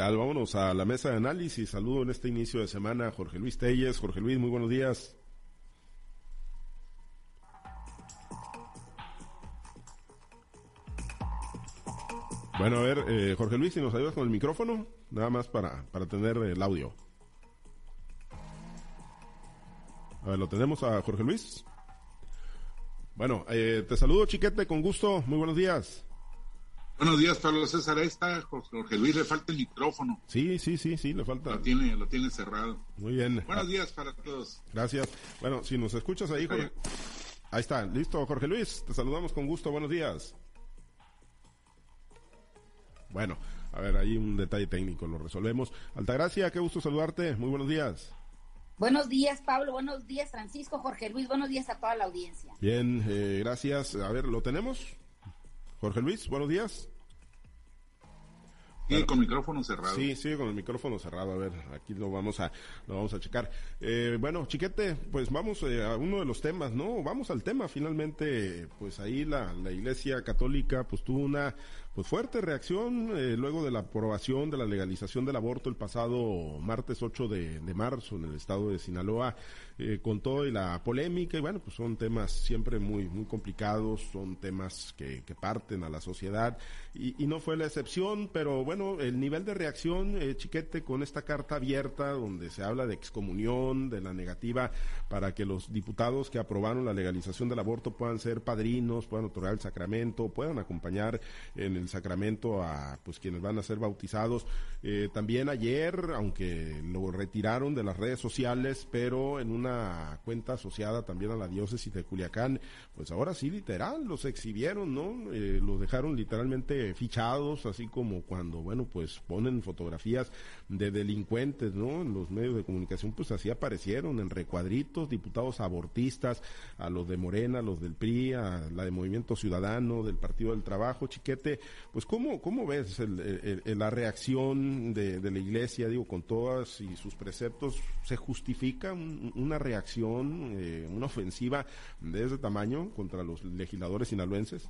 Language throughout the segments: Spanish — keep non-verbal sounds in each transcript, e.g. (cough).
Vámonos a la mesa de análisis. Saludo en este inicio de semana a Jorge Luis Telles. Jorge Luis, muy buenos días. Bueno, a ver, eh, Jorge Luis, si nos ayudas con el micrófono, nada más para, para tener el audio. A ver, ¿lo tenemos a Jorge Luis? Bueno, eh, te saludo, Chiquete, con gusto. Muy buenos días. Buenos días, Pablo César. Ahí está Jorge Luis, le falta el micrófono. Sí, sí, sí, sí, le falta. Lo tiene, lo tiene cerrado. Muy bien. Buenos días para todos. Gracias. Bueno, si nos escuchas ahí, Jorge. Ahí está, listo, Jorge Luis. Te saludamos con gusto. Buenos días. Bueno, a ver, ahí un detalle técnico, lo resolvemos. Altagracia, qué gusto saludarte. Muy buenos días. Buenos días, Pablo. Buenos días, Francisco, Jorge Luis. Buenos días a toda la audiencia. Bien, eh, gracias. A ver, ¿lo tenemos? Jorge Luis, buenos días. Sí, con micrófono cerrado. Sí, sí, con el micrófono cerrado. A ver, aquí lo vamos a, lo vamos a checar. Eh, bueno, chiquete, pues vamos eh, a uno de los temas, ¿no? Vamos al tema. Finalmente, pues ahí la, la Iglesia Católica, pues tuvo una, pues fuerte reacción eh, luego de la aprobación de la legalización del aborto el pasado martes 8 de, de marzo en el estado de Sinaloa, eh, con todo y la polémica, y bueno, pues son temas siempre muy, muy complicados, son temas que, que parten a la sociedad, y, y, no fue la excepción, pero bueno, el nivel de reacción, eh, chiquete, con esta carta abierta donde se habla de excomunión, de la negativa para que los diputados que aprobaron la legalización del aborto puedan ser padrinos, puedan otorgar el sacramento, puedan acompañar en el sacramento a pues quienes van a ser bautizados. Eh, también ayer, aunque lo retiraron de las redes sociales, pero en una cuenta asociada también a la diócesis de Culiacán, pues ahora sí literal, los exhibieron, ¿no? Eh, los dejaron literalmente fichados, así como cuando, bueno, pues ponen fotografías de delincuentes, ¿no? En los medios de comunicación, pues así aparecieron en recuadritos, diputados abortistas, a los de Morena, a los del PRI, a la de Movimiento Ciudadano, del Partido del Trabajo, chiquete, pues ¿cómo, cómo ves el, la reacción de, de, la iglesia, digo, con todas y sus preceptos? ¿Se justifica un, una reacción, eh, una ofensiva de ese tamaño contra los legisladores sinaloenses?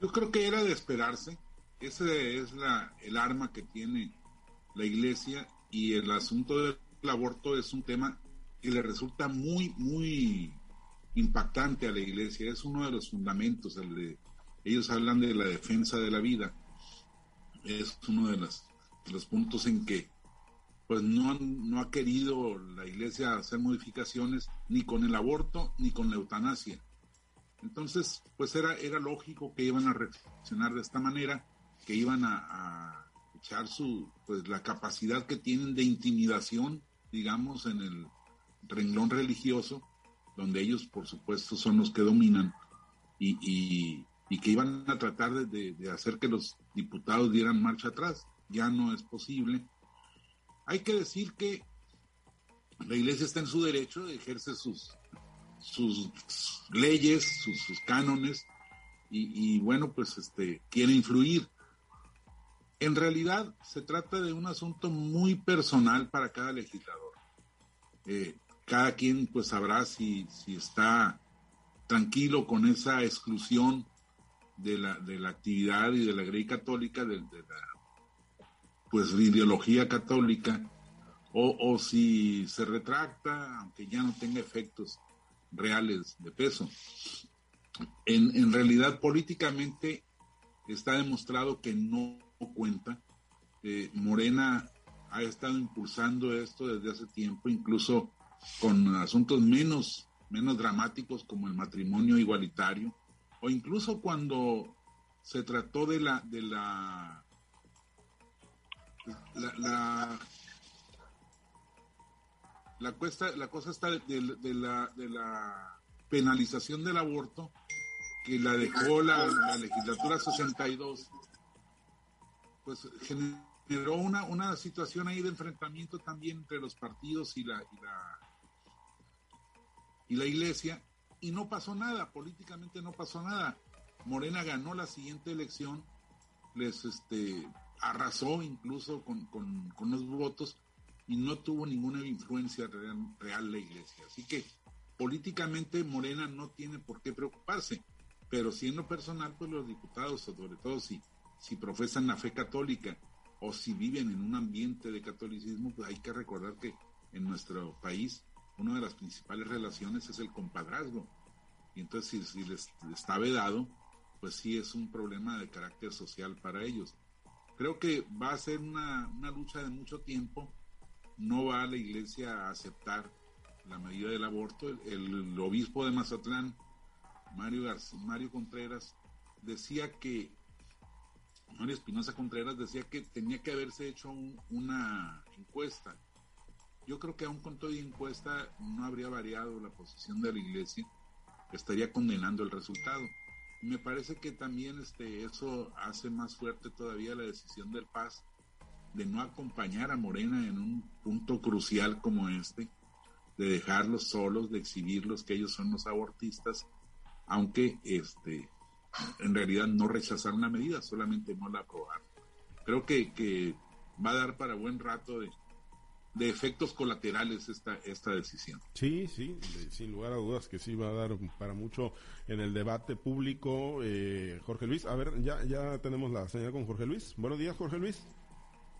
Yo creo que era de esperarse. Ese es la, el arma que tiene la iglesia y el asunto del aborto es un tema que le resulta muy, muy impactante a la iglesia. Es uno de los fundamentos, de ellos hablan de la defensa de la vida. Es uno de los puntos en que pues no, no ha querido la iglesia hacer modificaciones ni con el aborto ni con la eutanasia. Entonces, pues era, era lógico que iban a reaccionar de esta manera, que iban a, echar su, pues la capacidad que tienen de intimidación, digamos, en el renglón religioso, donde ellos, por supuesto, son los que dominan, y, y, y que iban a tratar de, de, de, hacer que los diputados dieran marcha atrás. Ya no es posible. Hay que decir que la iglesia está en su derecho, ejerce sus, sus leyes, sus, cánones, y, bueno, pues este, quiere influir. En realidad se trata de un asunto muy personal para cada legislador. Eh, cada quien pues sabrá si, si está tranquilo con esa exclusión de la, de la actividad y de la grey católica, de, pues ideología católica, o, o, si se retracta, aunque ya no tenga efectos reales de peso. En, en realidad, políticamente está demostrado que no cuenta. Eh, Morena ha estado impulsando esto desde hace tiempo, incluso con asuntos menos, menos dramáticos como el matrimonio igualitario o incluso cuando se trató de la de la la, la, cuesta, la cosa está de, la, de la penalización del aborto que la dejó la, la legislatura 62 pues generó una, una situación ahí de enfrentamiento también entre los partidos y la, y la y la iglesia y no pasó nada, políticamente no pasó nada. Morena ganó la siguiente elección, les este, arrasó incluso con, con, con los votos y no tuvo ninguna influencia real, real, la iglesia. Así que políticamente Morena no tiene por qué preocuparse, pero siendo personal, pues los diputados, sobre todo si, si profesan la fe católica o si viven en un ambiente de catolicismo, pues hay que recordar que en nuestro país una de las principales relaciones es el compadrazgo. Y entonces si, les, está vedado, pues sí es un problema de carácter social para ellos. Creo que va a ser una, lucha de mucho tiempo. No va la iglesia a aceptar la medida del aborto. El, obispo de Mazatlán, Mario, Mario Contreras, decía que Mario Espinosa Contreras decía que tenía que haberse hecho una encuesta. Yo creo que aún con toda encuesta no habría variado la posición de la iglesia, estaría condenando el resultado. Me parece que también este, eso hace más fuerte todavía la decisión del Paz de no acompañar a Morena en un punto crucial como este, de dejarlos solos, de exhibirlos que ellos son los abortistas, aunque este, en realidad no rechazaron la medida, solamente no la aprobaron. Creo que, que va a dar para buen rato de, de efectos colaterales esta, esta decisión. Sí, sí, sin lugar a dudas que sí va a dar para mucho en el debate público. Eh, Jorge Luis, a ver, ya, ya tenemos la señal con Jorge Luis. Buenos días, Jorge Luis.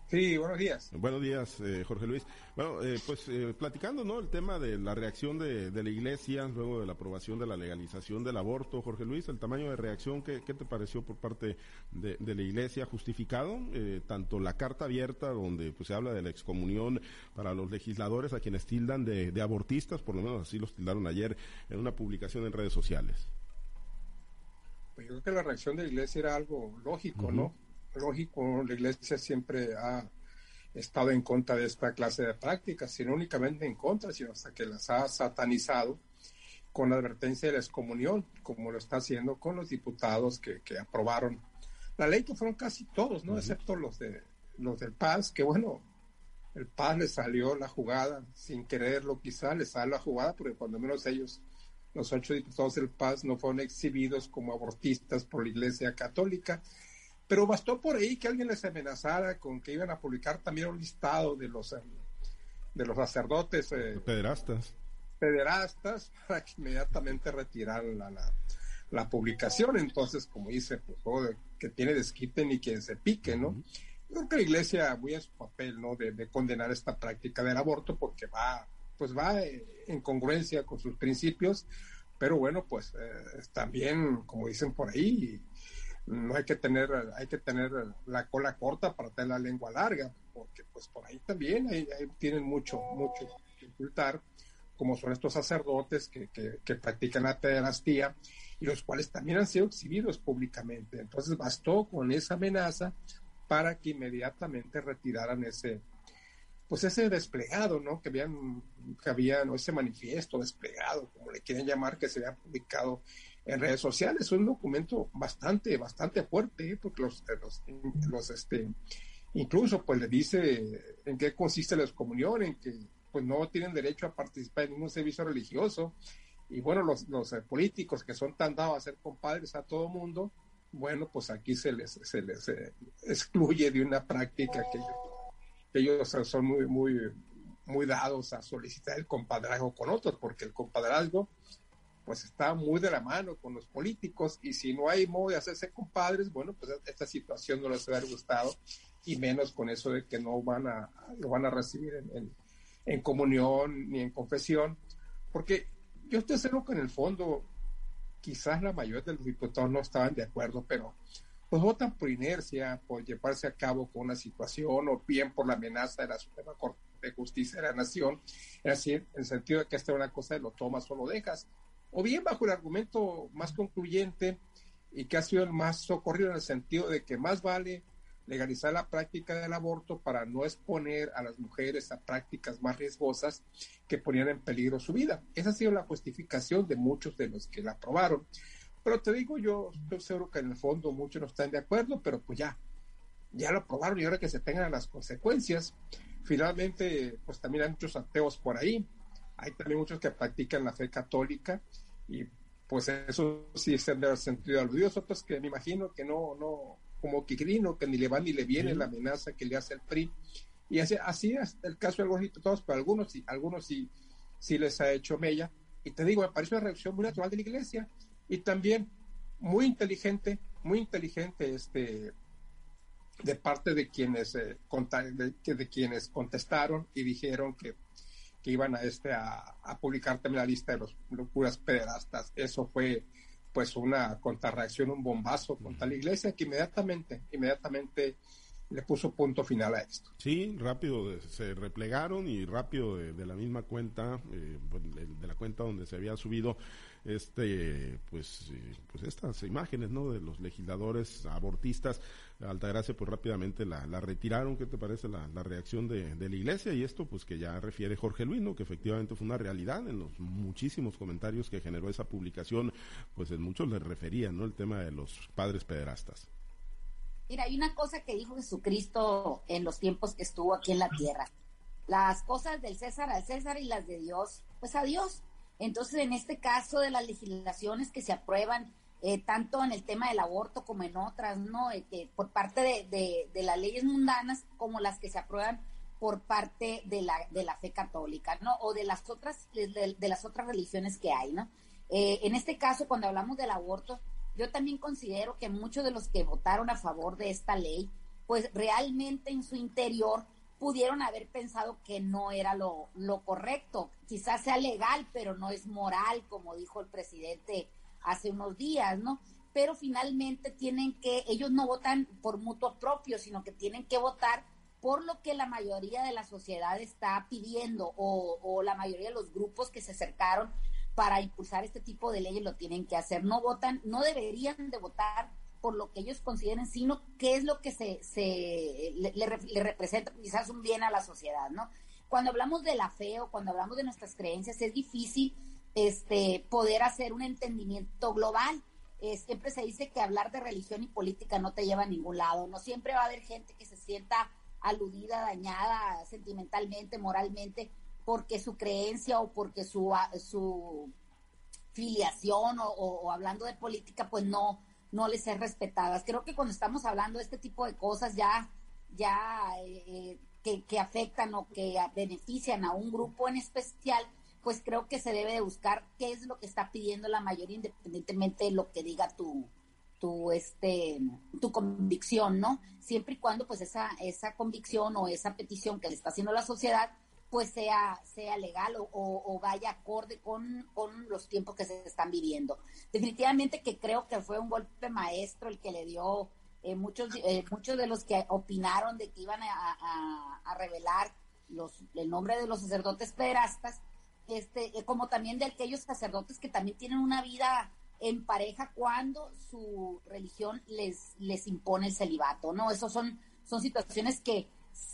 Sí, buenos días. Buenos días, eh, Jorge Luis. Bueno, eh, pues eh, platicando, ¿no? El tema de la reacción de, la Iglesia luego de la aprobación de la legalización del aborto, Jorge Luis, el tamaño de reacción, ¿qué, te pareció por parte de, la Iglesia justificado? tanto la carta abierta, donde pues se habla de la excomunión para los legisladores a quienes tildan de, abortistas, por lo menos así los tildaron ayer en una publicación en redes sociales. Pues yo creo que la reacción de la Iglesia era algo lógico, ¿no? Lógico, la Iglesia siempre ha estado en contra de esta clase de prácticas, sino únicamente en contra, sino hasta que las ha satanizado con la advertencia de la excomunión, como lo está haciendo con los diputados que, aprobaron la ley, que fueron casi todos, ¿no? Excepto los de los del Paz, que bueno, el Paz le salió la jugada, sin quererlo quizá, le salió la jugada, porque cuando menos ellos, los ocho diputados del Paz, no fueron exhibidos como abortistas por la Iglesia Católica, pero bastó por ahí que alguien les amenazara con que iban a publicar también un listado de los eh, de los sacerdotes eh, pederastas. pederastas (laughs) para que inmediatamente retiraran la, la, publicación. Entonces como dice pues que tiene desquite ni quien se pique no creo que la iglesia muy en su papel no de, condenar esta práctica del aborto porque va pues va eh, en congruencia con sus principios. Pero bueno pues también como dicen por ahí no hay que tener, hay que tener la cola corta para tener la lengua larga, porque pues por ahí también tienen mucho, mucho que ocultar, como son estos sacerdotes que, que, practican la pederastía y los cuales también han sido exhibidos públicamente. Entonces bastó con esa amenaza para que inmediatamente retiraran ese, pues ese desplegado, ¿no? Que que ese manifiesto desplegado, como le quieren llamar, que se había publicado en redes sociales. Es un documento bastante, bastante fuerte, ¿eh? porque los, los, este, incluso pues le dice en qué consiste la excomunión, en que pues no tienen derecho a participar en ningún servicio religioso. Y bueno, los, los eh, políticos que son tan dados a ser compadres a todo mundo, bueno, pues aquí se les, se les eh, excluye de una práctica que ellos, que ellos son muy, muy, muy dados a solicitar el compadrazgo con otros, porque el compadrazgo pues está muy de la mano con los políticos y si no hay modo de hacerse compadres, bueno, pues esta situación no les va haber gustado y menos con eso de que no van a, lo van a recibir en, en, comunión ni en confesión, porque yo estoy seguro que en el fondo quizás la mayoría de los diputados no estaban de acuerdo, pero pues votan por inercia, por llevarse a cabo con una situación o bien por la amenaza de la Suprema Corte de Justicia de la Nación, es decir, en el sentido de que esta es una cosa de lo tomas o lo dejas o bien bajo el argumento más concluyente y que ha sido el más socorrido en el sentido de que más vale legalizar la práctica del aborto para no exponer a las mujeres a prácticas más riesgosas que ponían en peligro su vida. Esa ha sido la justificación de muchos de los que la aprobaron. Pero te digo, yo estoy seguro que en el fondo muchos no están de acuerdo, pero pues ya, ya lo aprobaron y ahora que se tengan las consecuencias. Finalmente, pues también hay muchos ateos por ahí hay también muchos que practican la fe católica y pues eso sí es el sentido aludido, otros que me imagino que no, no, como que que ni le va ni le viene la amenaza que le hace el PRI. Y así, así es el caso de algunos diputados, pero algunos sí, algunos sí, sí les ha hecho mella. Y te digo, me parece una reacción muy natural de la iglesia y también muy inteligente, muy inteligente este de parte de quienes, eh, de, quienes contestaron y dijeron que, que iban a, este, a, publicar también la lista de los locuras pederastas. Eso fue pues una contrarreacción, un bombazo contra la iglesia que inmediatamente, inmediatamente le puso punto final a esto. Sí, rápido se replegaron y rápido de, la misma cuenta, eh, pues, de, la cuenta donde se había subido este, pues, eh, pues estas imágenes, ¿no? De los legisladores abortistas, Altagracia, pues rápidamente la, retiraron. ¿Qué te parece la, reacción de, la iglesia? Y esto, pues que ya refiere Jorge Luis, ¿no? Que efectivamente fue una realidad en los muchísimos comentarios que generó esa publicación, pues en muchos le referían, ¿no? El tema de los padres pederastas. Mira, hay una cosa que dijo Jesucristo en los tiempos que estuvo aquí en la tierra. Las cosas del César al César y las de Dios, pues a Dios. Entonces, en este caso de las legislaciones que se aprueban, eh, tanto en el tema del aborto como en otras, ¿no? Eh, que por parte de, de, las leyes mundanas como las que se aprueban por parte de la, de la fe católica, ¿no? O de las otras, de, las otras religiones que hay, ¿no? Eh, en este caso, cuando hablamos del aborto, yo también considero que muchos de los que votaron a favor de esta ley, pues realmente en su interior pudieron haber pensado que no era lo, lo correcto. Quizás sea legal, pero no es moral, como dijo el presidente hace unos días, ¿no? Pero finalmente tienen que, ellos no votan por mutuo propio, sino que tienen que votar por lo que la mayoría de la sociedad está pidiendo o, o la mayoría de los grupos que se acercaron para impulsar este tipo de leyes lo tienen que hacer. No votan, no deberían de votar por lo que ellos consideren, sino qué es lo que se, se le, representa quizás un bien a la sociedad, ¿no? Cuando hablamos de la fe o cuando hablamos de nuestras creencias, es difícil este, poder hacer un entendimiento global. siempre se dice que hablar de religión y política no te lleva a ningún lado, no siempre va a haber gente que se sienta aludida, dañada sentimentalmente, moralmente, porque su creencia o porque su, su filiación o, hablando de política, pues no, no les es respetadas. Creo que cuando estamos hablando de este tipo de cosas ya, ya eh, que, que, afectan o que benefician a un grupo en especial, pues creo que se debe de buscar qué es lo que está pidiendo la mayoría, independientemente de lo que diga tu, tu este tu convicción, ¿no? Siempre y cuando pues esa esa convicción o esa petición que le está haciendo la sociedad pues sea, sea legal o, vaya acorde con, los tiempos que se están viviendo. Definitivamente que creo que fue un golpe maestro el que le dio eh, muchos, eh, muchos de los que opinaron de que iban a, revelar los, el nombre de los sacerdotes pederastas, este, eh, como también de aquellos sacerdotes que también tienen una vida en pareja cuando su religión les, les impone el celibato, ¿no? Esos son, son situaciones que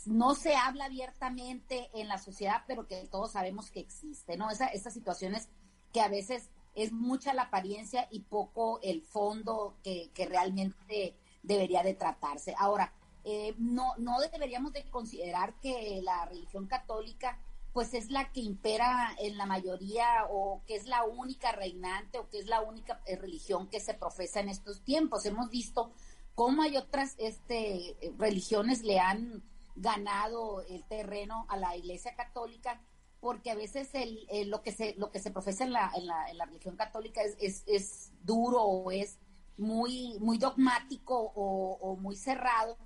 no se habla abiertamente en la sociedad, pero que todos sabemos que existe, ¿no? Esa, esas situaciones que a veces es mucha la apariencia y poco el fondo que, realmente debería de tratarse. Ahora, eh, no, no deberíamos de considerar que la religión católica pues es la que impera en la mayoría o que es la única reinante o que es la única eh, religión que se profesa en estos tiempos. Hemos visto cómo hay otras este, religiones le han ganado el terreno a la Iglesia Católica, porque a veces el, lo, que se, lo que se profesa en la, en la, en la religión católica es, es, es, duro o es muy, muy dogmático o, muy cerrado,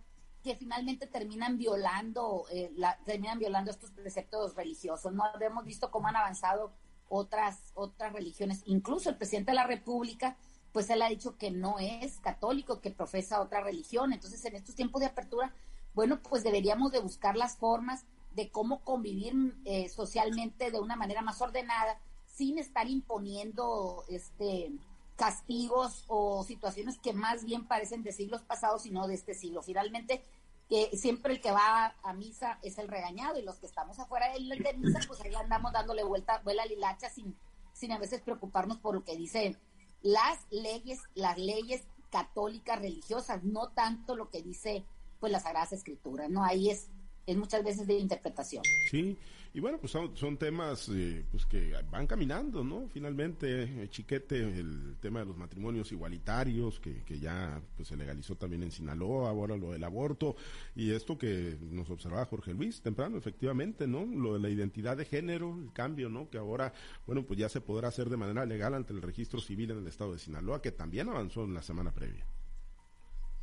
que finalmente terminan violando, eh, la, terminan violando estos preceptos religiosos. No hemos visto cómo han avanzado otras, otras religiones. Incluso el presidente de la República, pues él ha dicho que no es católico, que profesa otra religión. Entonces, en estos tiempos de apertura, bueno, pues deberíamos de buscar las formas de cómo convivir eh, socialmente de una manera más ordenada sin estar imponiendo este castigos o situaciones que más bien parecen de siglos pasados y no de este siglo. Finalmente, que siempre el que va a misa es el regañado y los que estamos afuera de, misa, pues ahí andamos dándole vuelta, vuela lilacha sin, sin a veces preocuparnos por lo que dicen las leyes, las leyes católicas religiosas, no tanto lo que dice pues las Sagradas Escrituras, ¿no? Ahí es, es muchas veces de interpretación. Sí, y bueno, pues son, temas eh, pues que van caminando, ¿no? Finalmente, eh, Chiquete, el tema de los matrimonios igualitarios, que, que ya pues se legalizó también en Sinaloa, ahora lo del aborto, y esto que nos observaba Jorge Luis temprano, efectivamente, ¿no? Lo de la identidad de género, el cambio, ¿no? Que ahora, bueno, pues ya se podrá hacer de manera legal ante el registro civil en el estado de Sinaloa, que también avanzó en la semana previa.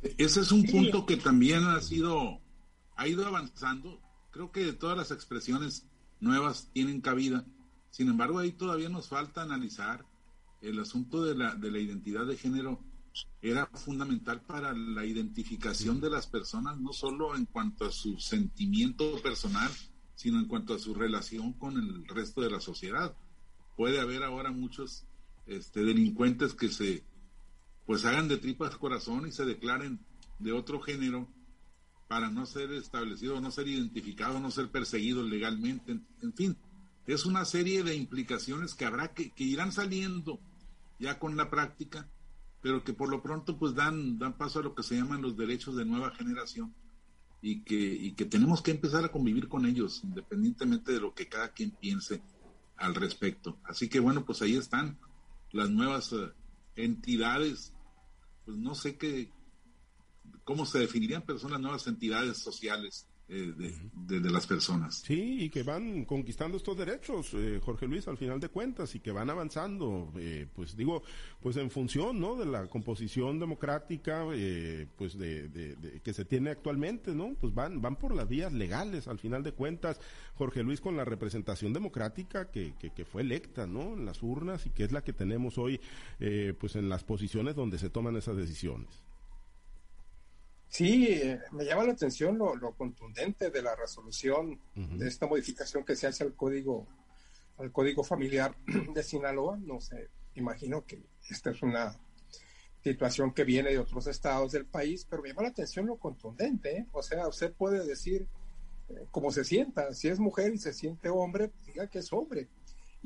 Ese es un punto que también ha sido, ha ido avanzando. Creo que todas las expresiones nuevas tienen cabida. Sin embargo, ahí todavía nos falta analizar el asunto de la, de la identidad de género era fundamental para la identificación de las personas, no solo en cuanto a su sentimiento personal, sino en cuanto a su relación con el resto de la sociedad. Puede haber ahora muchos este, delincuentes que se pues hagan de tripas corazón y se declaren de otro género para no ser establecido, no ser identificado, no ser perseguido legalmente. En, fin, es una serie de implicaciones que habrá que, que irán saliendo ya con la práctica, pero que por lo pronto pues dan, dan paso a lo que se llaman los derechos de nueva generación y que, y que tenemos que empezar a convivir con ellos, independientemente de lo que cada quien piense al respecto. Así que bueno, pues ahí están las nuevas eh, entidades, pues no sé qué, cómo se definirían, pero son las nuevas entidades sociales eh, de, de, las personas. Sí, y que van conquistando estos derechos, eh, Jorge Luis, al final de cuentas, y que van avanzando, eh, pues digo, pues en función, ¿no? De la composición democrática, pues de, que se tiene actualmente, ¿no? Pues van, van por las vías legales, al final de cuentas, Jorge Luis, con la representación democrática que, que, que fue electa, ¿no? En las urnas y que es la que tenemos hoy, pues en las posiciones donde se toman esas decisiones. Sí, eh, me llama la atención lo, contundente de la resolución de esta modificación que se hace al código, al código familiar (clears throat) de Sinaloa. No sé, imagino que esta es una situación que viene de otros estados del país, pero me llama la atención lo contundente. ¿eh? O sea, usted puede decir eh, cómo se sienta. Si es mujer y se siente hombre, diga que es hombre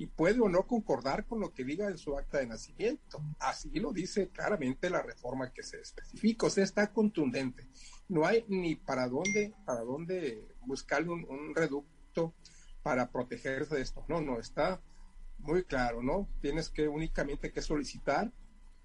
y puede o no concordar con lo que diga en su acta de nacimiento. Así lo dice claramente la reforma que se especifica, o sea, está contundente. No hay ni para dónde, para dónde buscar un, reducto para protegerse de esto. No, no, está muy claro, ¿no? Tienes que únicamente que solicitar,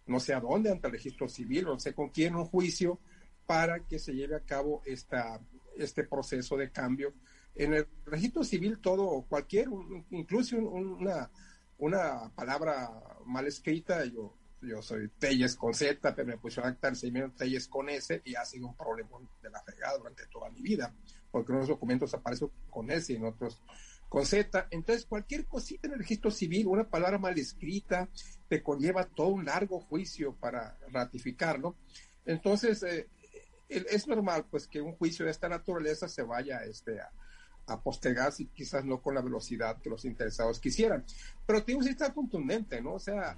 no sé a dónde, ante el registro civil, no sé con quién, un juicio para que se lleve a cabo esta, este proceso de cambio en el registro civil todo, cualquier, incluso una, una palabra mal escrita, yo, yo soy Telles con Z, pero me pusieron acta seguimiento Telles con S y ha sido un problema de la fregada durante toda mi vida, porque en unos documentos aparece con S y en otros con Z. Entonces, cualquier cosita en el registro civil, una palabra mal escrita, te conlleva todo un largo juicio para ratificarlo. Entonces, eh, es normal pues que un juicio de esta naturaleza se vaya este, a, a postergar, si quizás no con la velocidad que los interesados quisieran. Pero tiene que estar contundente, ¿no? O sea,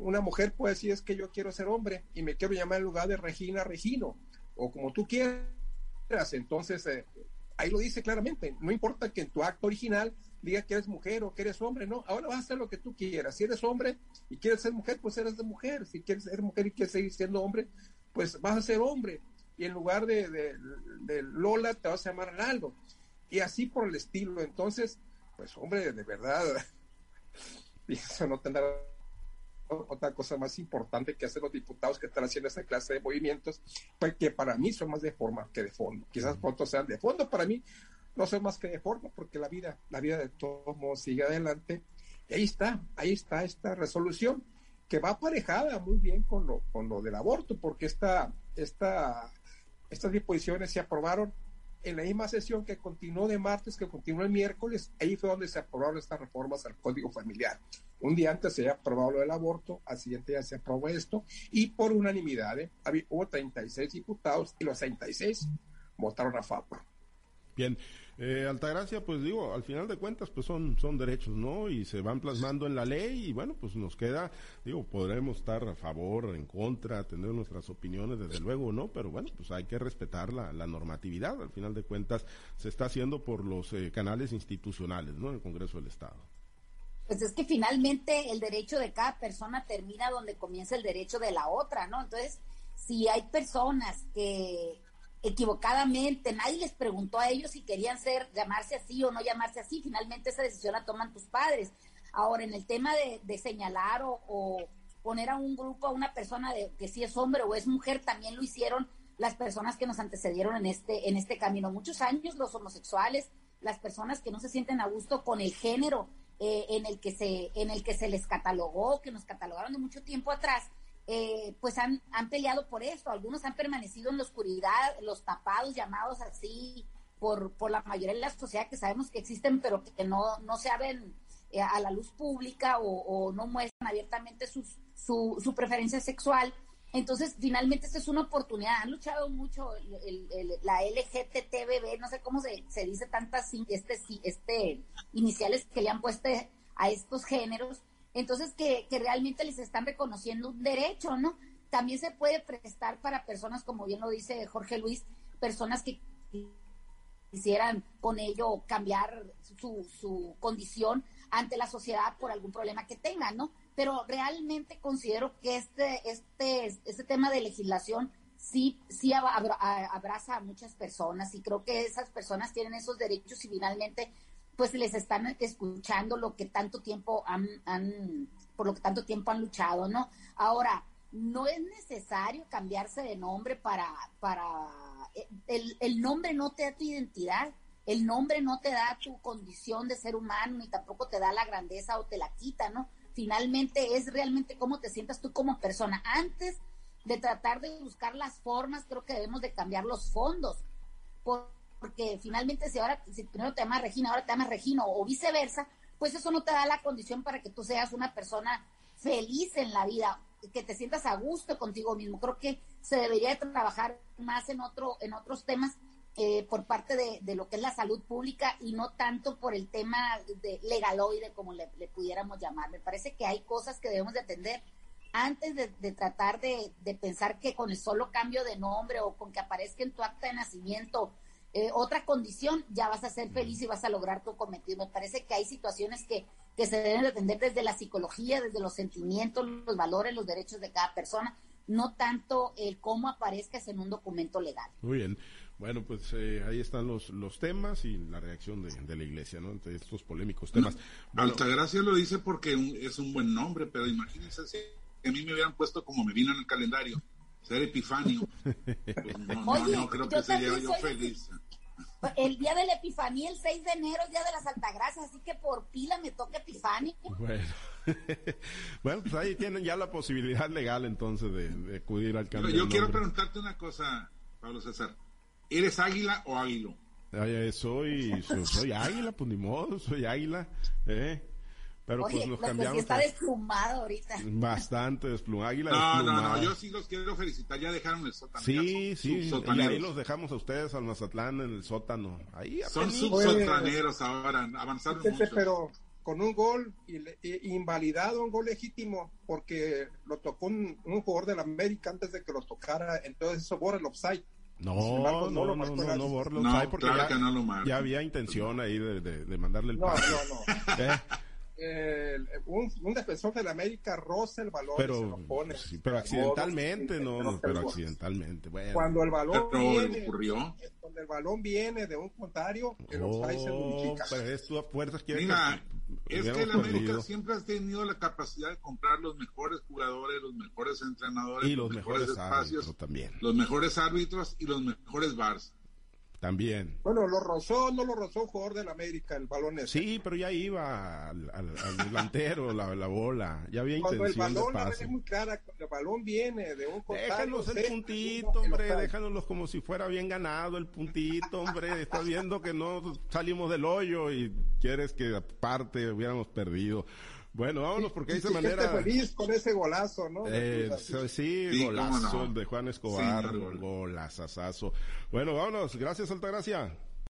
una mujer puede decir es que yo quiero ser hombre y me quiero llamar en lugar de Regina Regino, o como tú quieras. Entonces, eh, ahí lo dice claramente, no importa que en tu acto original diga que eres mujer o que eres hombre, no, ahora vas a hacer lo que tú quieras. Si eres hombre y quieres ser mujer, pues eres de mujer. Si quieres ser mujer y quieres seguir siendo hombre, pues vas a ser hombre. Y en lugar de, de Lola, te vas a llamar Ronaldo y así por el estilo. Entonces, pues hombre, de verdad, (laughs) eso no tendrá otra cosa más importante que hacer los diputados que están haciendo esta clase de movimientos, pues que para mí son más de forma que de fondo. Quizás por otros sean de fondo, para mí no son más que de forma, porque la vida, la vida de todos modos sigue adelante. Y ahí está, ahí está esta resolución que va aparejada muy bien con lo, con lo del aborto, porque esta, esta, estas disposiciones se aprobaron en la misma sesión que continuó de martes, que continuó el miércoles, ahí fue donde se aprobaron estas reformas al Código Familiar. Un día antes se había aprobado lo del aborto, al siguiente día se aprobó esto, y por unanimidad, ¿eh? Había, hubo 36 diputados y los 36 votaron a favor. Bien, eh, Altagracia, pues digo, al final de cuentas, pues son, son derechos, ¿no? Y se van plasmando en la ley y bueno, pues nos queda, digo, podremos estar a favor, en contra, tener nuestras opiniones, desde luego, ¿no? Pero bueno, pues hay que respetar la, la normatividad. Al final de cuentas, se está haciendo por los eh, canales institucionales, ¿no? En el Congreso del Estado. Pues es que finalmente el derecho de cada persona termina donde comienza el derecho de la otra, ¿no? Entonces, si hay personas que equivocadamente, nadie les preguntó a ellos si querían ser, llamarse así o no llamarse así, finalmente esa decisión la toman tus padres. Ahora, en el tema de, señalar o, poner a un grupo, a una persona de, que si es hombre o es mujer, también lo hicieron las personas que nos antecedieron en este, en este camino. Muchos años los homosexuales, las personas que no se sienten a gusto con el género eh, en, el que se, en el que se les catalogó, que nos catalogaron de mucho tiempo atrás, eh, pues han, han peleado por esto. Algunos han permanecido en la oscuridad, los tapados, llamados así por, por la mayoría de la sociedad que sabemos que existen, pero que no, no se abren eh, a la luz pública o, no muestran abiertamente su, su, preferencia sexual. Entonces, finalmente, esta es una oportunidad. Han luchado mucho la LGTBB, no sé cómo se, se dice tantas este, este, iniciales que le han puesto a estos géneros. Entonces, que, que realmente les están reconociendo un derecho, ¿no? También se puede prestar para personas, como bien lo dice Jorge Luis, personas que quisieran con ello cambiar su, su condición ante la sociedad por algún problema que tengan, ¿no? Pero realmente considero que este, este, este tema de legislación sí, sí abraza a muchas personas y creo que esas personas tienen esos derechos y finalmente pues les están escuchando lo que tanto tiempo han, han por lo que tanto tiempo han luchado, ¿no? Ahora, no es necesario cambiarse de nombre para, para el, el nombre no te da tu identidad, el nombre no te da tu condición de ser humano, ni tampoco te da la grandeza o te la quita, ¿no? Finalmente es realmente cómo te sientas tú como persona. Antes de tratar de buscar las formas, creo que debemos de cambiar los fondos. Porque finalmente si ahora, si primero te llamas Regina, ahora te llamas Regino o viceversa, pues eso no te da la condición para que tú seas una persona feliz en la vida, que te sientas a gusto contigo mismo. Creo que se debería de trabajar más en otro, en otros temas eh, por parte de, lo que es la salud pública y no tanto por el tema de legaloide, como le, pudiéramos llamar. Me parece que hay cosas que debemos de atender antes de, tratar de, pensar que con el solo cambio de nombre o con que aparezca en tu acta de nacimiento eh, otra condición, ya vas a ser feliz y vas a lograr tu cometido. Me parece que hay situaciones que, que se deben de atender desde la psicología, desde los sentimientos, los valores, los derechos de cada persona, no tanto el cómo aparezcas en un documento legal. Muy bien. Bueno, pues eh, ahí están los, los temas y la reacción de, la iglesia, ¿no? Ante estos polémicos temas. Altagracia lo dice porque es un buen nombre, pero imagínense si a mí me hubieran puesto como me vino en el calendario, ser Epifanio. Pues (laughs) no, no, creo que sería yo feliz. El día de la Epifanía, el 6 de enero, es día de las Altagracias, así que por pila me toca Epifanio. Bueno. (laughs) bueno, pues ahí tienen ya la posibilidad legal entonces de, acudir al cambio. Pero yo quiero preguntarte una cosa, Pablo César. ¿Eres águila o águilo? soy, soy, águila, pues ni modo, soy águila. ¿eh? Pero pues nos cambiamos. está desplumado ahorita. Bastante desplumado. Águila no, no, no, yo sí los quiero felicitar. Ya dejaron el sótano. Sí, sí. Y ahí los dejamos a ustedes al Mazatlán en el sótano. Ahí Son subsotaneros ahora, avanzaron mucho. Pero con un gol invalidado, un gol legítimo, porque lo tocó un, un jugador del América antes de que lo tocara. Entonces eso borra el offside. No, no, no, no, no, no, no, borro no, porque claro ya, que no lo ya había intención ahí de, de, de mandarle el No, pase. no, no. (laughs) ¿Eh? Eh, un, un, defensor de la América roza el balón pero, y se lo pone. Sí, pero accidentalmente, no, no, pero accidentalmente. Bueno. Cuando el balón viene, ocurrió. cuando el balón viene de un contrario, el oh, offside se modifica. Pero es tu que Mira, es que el América siempre ha tenido la capacidad de comprar los mejores jugadores, los mejores entrenadores, y los, mejores, espacios, también. los mejores árbitros y los mejores bars. También. Bueno, lo rozó, no lo rozó un jugador del América, el balón ese. Sí, pero ya iba al, delantero la, la, bola. Ya había cuando intención el balón, de pase. Es muy clara, el balón viene de un contrario. Déjanos el puntito, hombre, déjanoslos como si fuera bien ganado el puntito, hombre. Estás viendo que no salimos del hoyo y quieres que aparte hubiéramos perdido. Bueno, vámonos porque de esa manera. feliz con ese golazo, ¿no? Eh, sí, golazo de Juan Escobar, sí, golazazazo. Bueno, vámonos. Gracias, Altagracia.